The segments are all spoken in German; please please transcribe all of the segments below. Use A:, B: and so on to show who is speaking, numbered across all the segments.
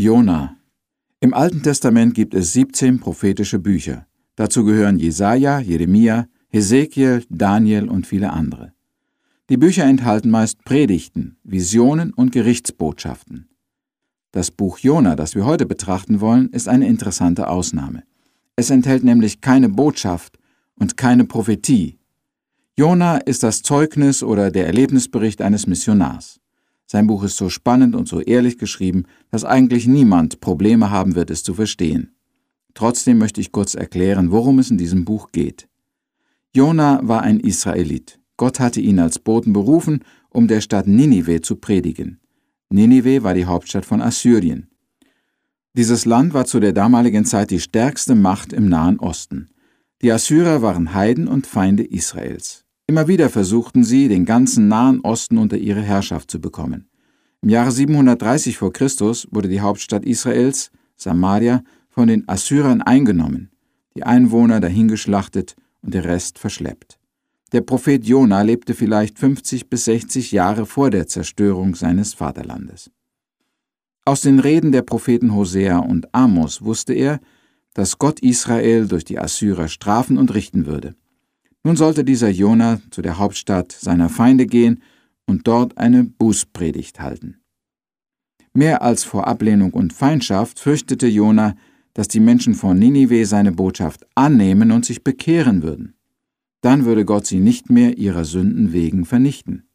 A: Jona. Im Alten Testament gibt es 17 prophetische Bücher. Dazu gehören Jesaja, Jeremia, Hesekiel, Daniel und viele andere. Die Bücher enthalten meist Predigten, Visionen und Gerichtsbotschaften. Das Buch Jona, das wir heute betrachten wollen, ist eine interessante Ausnahme. Es enthält nämlich keine Botschaft und keine Prophetie. Jona ist das Zeugnis oder der Erlebnisbericht eines Missionars. Sein Buch ist so spannend und so ehrlich geschrieben, dass eigentlich niemand Probleme haben wird, es zu verstehen. Trotzdem möchte ich kurz erklären, worum es in diesem Buch geht. Jona war ein Israelit. Gott hatte ihn als Boten berufen, um der Stadt Ninive zu predigen. Ninive war die Hauptstadt von Assyrien. Dieses Land war zu der damaligen Zeit die stärkste Macht im Nahen Osten. Die Assyrer waren Heiden und Feinde Israels. Immer wieder versuchten sie, den ganzen Nahen Osten unter ihre Herrschaft zu bekommen. Im Jahre 730 v. Chr. wurde die Hauptstadt Israels, Samaria, von den Assyrern eingenommen, die Einwohner dahingeschlachtet und der Rest verschleppt. Der Prophet Jona lebte vielleicht 50 bis 60 Jahre vor der Zerstörung seines Vaterlandes. Aus den Reden der Propheten Hosea und Amos wusste er, dass Gott Israel durch die Assyrer strafen und richten würde. Nun sollte dieser Jona zu der Hauptstadt seiner Feinde gehen und dort eine Bußpredigt halten. Mehr als vor Ablehnung und Feindschaft fürchtete Jona, dass die Menschen von Ninive seine Botschaft annehmen und sich bekehren würden. Dann würde Gott sie nicht mehr ihrer Sünden wegen vernichten.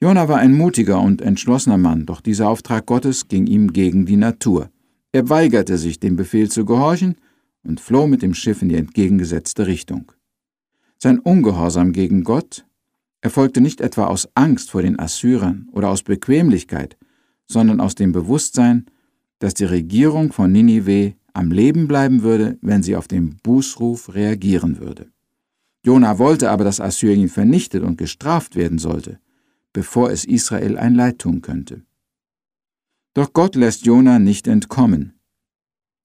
A: Jona war ein mutiger und entschlossener Mann, doch dieser Auftrag Gottes ging ihm gegen die Natur. Er weigerte sich, dem Befehl zu gehorchen und floh mit dem Schiff in die entgegengesetzte Richtung. Sein Ungehorsam gegen Gott erfolgte nicht etwa aus Angst vor den Assyrern oder aus Bequemlichkeit, sondern aus dem Bewusstsein, dass die Regierung von Ninive am Leben bleiben würde, wenn sie auf den Bußruf reagieren würde. Jona wollte aber, dass Assyrien vernichtet und gestraft werden sollte, bevor es Israel ein Leid tun könnte. Doch Gott lässt Jona nicht entkommen.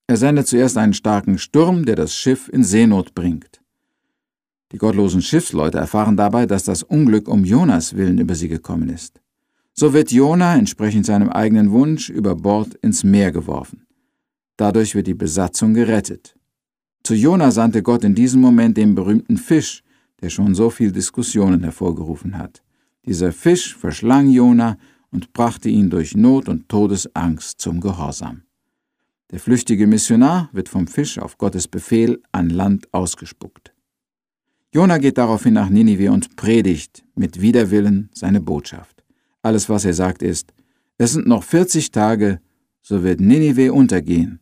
A: Er sendet zuerst einen starken Sturm, der das Schiff in Seenot bringt. Die gottlosen Schiffsleute erfahren dabei, dass das Unglück um Jonas willen über sie gekommen ist. So wird Jona entsprechend seinem eigenen Wunsch über Bord ins Meer geworfen. Dadurch wird die Besatzung gerettet. Zu Jona sandte Gott in diesem Moment den berühmten Fisch, der schon so viel Diskussionen hervorgerufen hat. Dieser Fisch verschlang Jona und brachte ihn durch Not und Todesangst zum Gehorsam. Der flüchtige Missionar wird vom Fisch auf Gottes Befehl an Land ausgespuckt. Jona geht daraufhin nach Ninive und predigt mit Widerwillen seine Botschaft. Alles, was er sagt, ist, es sind noch 40 Tage, so wird Ninive untergehen.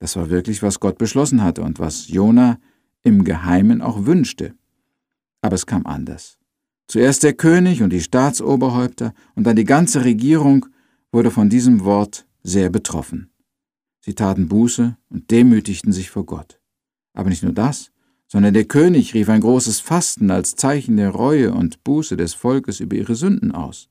A: Das war wirklich, was Gott beschlossen hatte und was Jona im Geheimen auch wünschte. Aber es kam anders. Zuerst der König und die Staatsoberhäupter und dann die ganze Regierung wurde von diesem Wort sehr betroffen. Sie taten Buße und demütigten sich vor Gott. Aber nicht nur das, sondern der König rief ein großes Fasten als Zeichen der Reue und Buße des Volkes über ihre Sünden aus.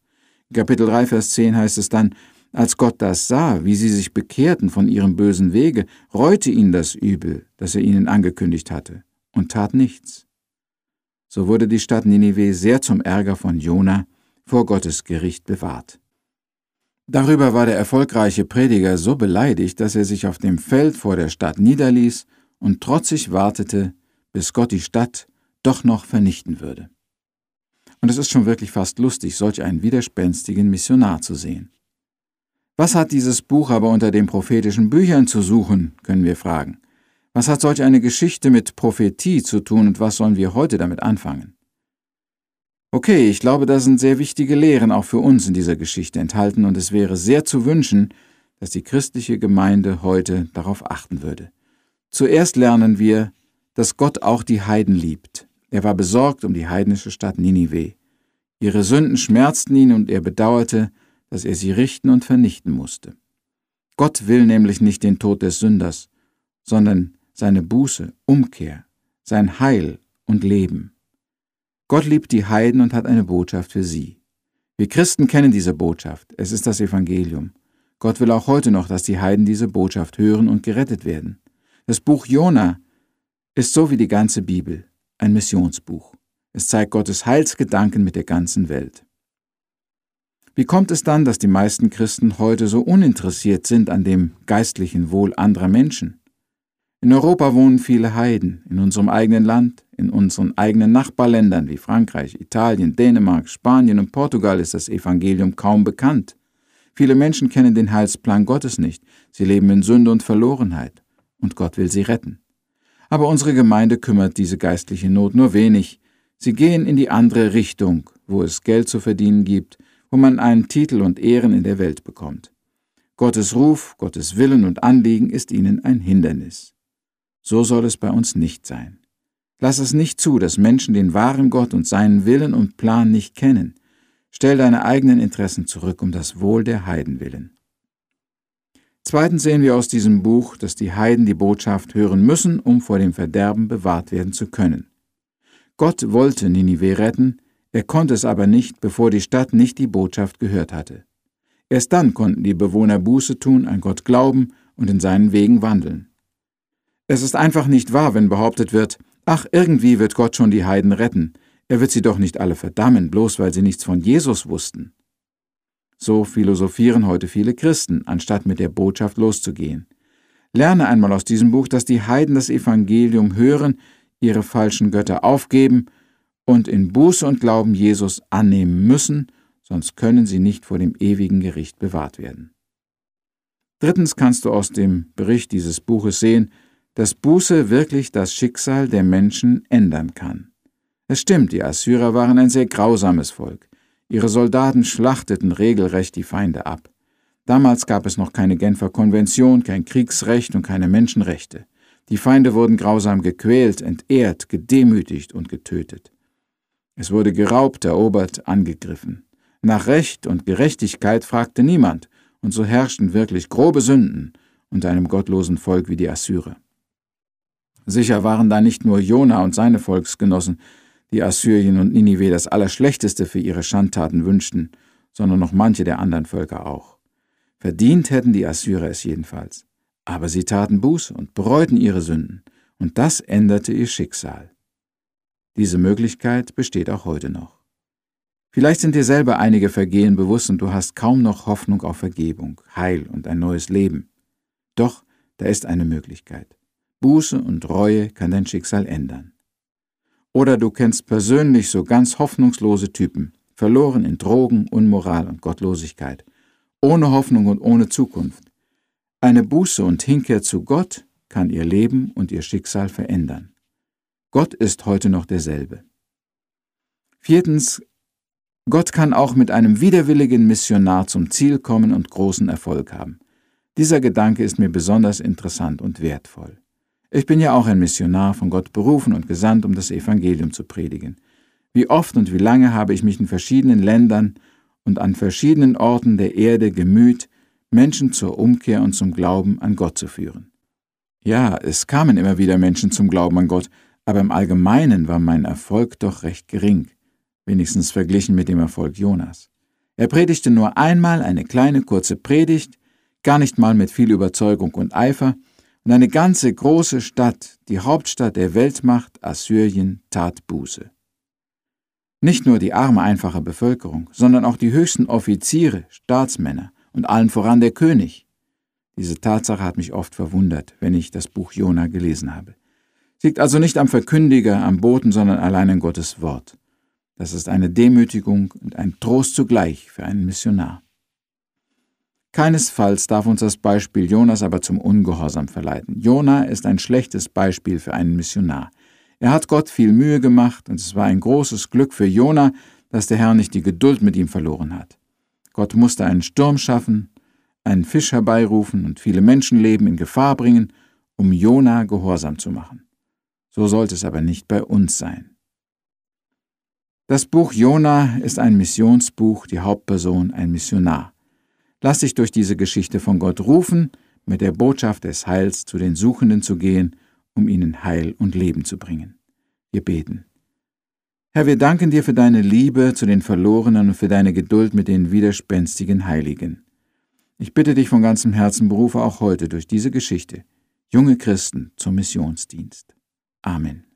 A: In Kapitel 3, Vers 10 heißt es dann, als Gott das sah, wie sie sich bekehrten von ihrem bösen Wege, reute ihn das Übel, das er ihnen angekündigt hatte, und tat nichts. So wurde die Stadt Ninive sehr zum Ärger von Jona vor Gottes Gericht bewahrt. Darüber war der erfolgreiche Prediger so beleidigt, dass er sich auf dem Feld vor der Stadt niederließ und trotzig wartete, bis Gott die Stadt doch noch vernichten würde. Und es ist schon wirklich fast lustig, solch einen widerspenstigen Missionar zu sehen. Was hat dieses Buch aber unter den prophetischen Büchern zu suchen, können wir fragen. Was hat solch eine Geschichte mit Prophetie zu tun und was sollen wir heute damit anfangen? Okay, ich glaube, da sind sehr wichtige Lehren auch für uns in dieser Geschichte enthalten und es wäre sehr zu wünschen, dass die christliche Gemeinde heute darauf achten würde. Zuerst lernen wir, dass Gott auch die Heiden liebt. Er war besorgt um die heidnische Stadt Ninive. Ihre Sünden schmerzten ihn und er bedauerte, dass er sie richten und vernichten musste. Gott will nämlich nicht den Tod des Sünders, sondern seine Buße, Umkehr, sein Heil und Leben. Gott liebt die Heiden und hat eine Botschaft für sie. Wir Christen kennen diese Botschaft, es ist das Evangelium. Gott will auch heute noch, dass die Heiden diese Botschaft hören und gerettet werden. Das Buch Jona ist so wie die ganze Bibel ein Missionsbuch. Es zeigt Gottes Heilsgedanken mit der ganzen Welt. Wie kommt es dann, dass die meisten Christen heute so uninteressiert sind an dem geistlichen Wohl anderer Menschen? In Europa wohnen viele Heiden, in unserem eigenen Land, in unseren eigenen Nachbarländern wie Frankreich, Italien, Dänemark, Spanien und Portugal ist das Evangelium kaum bekannt. Viele Menschen kennen den Heilsplan Gottes nicht, sie leben in Sünde und Verlorenheit, und Gott will sie retten. Aber unsere Gemeinde kümmert diese geistliche Not nur wenig, sie gehen in die andere Richtung, wo es Geld zu verdienen gibt, wo man einen Titel und Ehren in der Welt bekommt. Gottes Ruf, Gottes Willen und Anliegen ist ihnen ein Hindernis. So soll es bei uns nicht sein. Lass es nicht zu, dass Menschen den wahren Gott und seinen Willen und Plan nicht kennen. Stell deine eigenen Interessen zurück um das Wohl der Heiden willen. Zweitens sehen wir aus diesem Buch, dass die Heiden die Botschaft hören müssen, um vor dem Verderben bewahrt werden zu können. Gott wollte Ninive retten, er konnte es aber nicht, bevor die Stadt nicht die Botschaft gehört hatte. Erst dann konnten die Bewohner Buße tun, an Gott glauben und in seinen Wegen wandeln. Es ist einfach nicht wahr, wenn behauptet wird, ach, irgendwie wird Gott schon die Heiden retten, er wird sie doch nicht alle verdammen, bloß weil sie nichts von Jesus wussten. So philosophieren heute viele Christen, anstatt mit der Botschaft loszugehen. Lerne einmal aus diesem Buch, dass die Heiden das Evangelium hören, ihre falschen Götter aufgeben und in Buße und Glauben Jesus annehmen müssen, sonst können sie nicht vor dem ewigen Gericht bewahrt werden. Drittens kannst du aus dem Bericht dieses Buches sehen, dass Buße wirklich das Schicksal der Menschen ändern kann. Es stimmt, die Assyrer waren ein sehr grausames Volk. Ihre Soldaten schlachteten regelrecht die Feinde ab. Damals gab es noch keine Genfer Konvention, kein Kriegsrecht und keine Menschenrechte. Die Feinde wurden grausam gequält, entehrt, gedemütigt und getötet. Es wurde geraubt, erobert, angegriffen. Nach Recht und Gerechtigkeit fragte niemand, und so herrschten wirklich grobe Sünden unter einem gottlosen Volk wie die Assyrer. Sicher waren da nicht nur Jona und seine Volksgenossen, die Assyrien und Ninive das Allerschlechteste für ihre Schandtaten wünschten, sondern noch manche der anderen Völker auch. Verdient hätten die Assyrer es jedenfalls. Aber sie taten Buß und bereuten ihre Sünden, und das änderte ihr Schicksal. Diese Möglichkeit besteht auch heute noch. Vielleicht sind dir selber einige Vergehen bewusst und du hast kaum noch Hoffnung auf Vergebung, Heil und ein neues Leben. Doch da ist eine Möglichkeit. Buße und Reue kann dein Schicksal ändern. Oder du kennst persönlich so ganz hoffnungslose Typen, verloren in Drogen, Unmoral und Gottlosigkeit, ohne Hoffnung und ohne Zukunft. Eine Buße und Hinkehr zu Gott kann ihr Leben und ihr Schicksal verändern. Gott ist heute noch derselbe. Viertens, Gott kann auch mit einem widerwilligen Missionar zum Ziel kommen und großen Erfolg haben. Dieser Gedanke ist mir besonders interessant und wertvoll. Ich bin ja auch ein Missionar von Gott berufen und gesandt, um das Evangelium zu predigen. Wie oft und wie lange habe ich mich in verschiedenen Ländern und an verschiedenen Orten der Erde gemüht, Menschen zur Umkehr und zum Glauben an Gott zu führen. Ja, es kamen immer wieder Menschen zum Glauben an Gott, aber im Allgemeinen war mein Erfolg doch recht gering, wenigstens verglichen mit dem Erfolg Jonas. Er predigte nur einmal eine kleine kurze Predigt, gar nicht mal mit viel Überzeugung und Eifer, und eine ganze große Stadt, die Hauptstadt der Weltmacht Assyrien, tat Buße. Nicht nur die arme, einfache Bevölkerung, sondern auch die höchsten Offiziere, Staatsmänner und allen voran der König. Diese Tatsache hat mich oft verwundert, wenn ich das Buch Jona gelesen habe liegt also nicht am Verkündiger, am Boten, sondern allein an Gottes Wort. Das ist eine Demütigung und ein Trost zugleich für einen Missionar. Keinesfalls darf uns das Beispiel Jonas aber zum Ungehorsam verleiten. Jona ist ein schlechtes Beispiel für einen Missionar. Er hat Gott viel Mühe gemacht und es war ein großes Glück für Jona, dass der Herr nicht die Geduld mit ihm verloren hat. Gott musste einen Sturm schaffen, einen Fisch herbeirufen und viele Menschenleben in Gefahr bringen, um Jona gehorsam zu machen. So sollte es aber nicht bei uns sein. Das Buch Jona ist ein Missionsbuch, die Hauptperson ein Missionar. Lass dich durch diese Geschichte von Gott rufen, mit der Botschaft des Heils zu den Suchenden zu gehen, um ihnen Heil und Leben zu bringen. Wir beten. Herr, wir danken dir für deine Liebe zu den Verlorenen und für deine Geduld mit den widerspenstigen Heiligen. Ich bitte dich von ganzem Herzen, berufe auch heute durch diese Geschichte junge Christen zum Missionsdienst. Amen.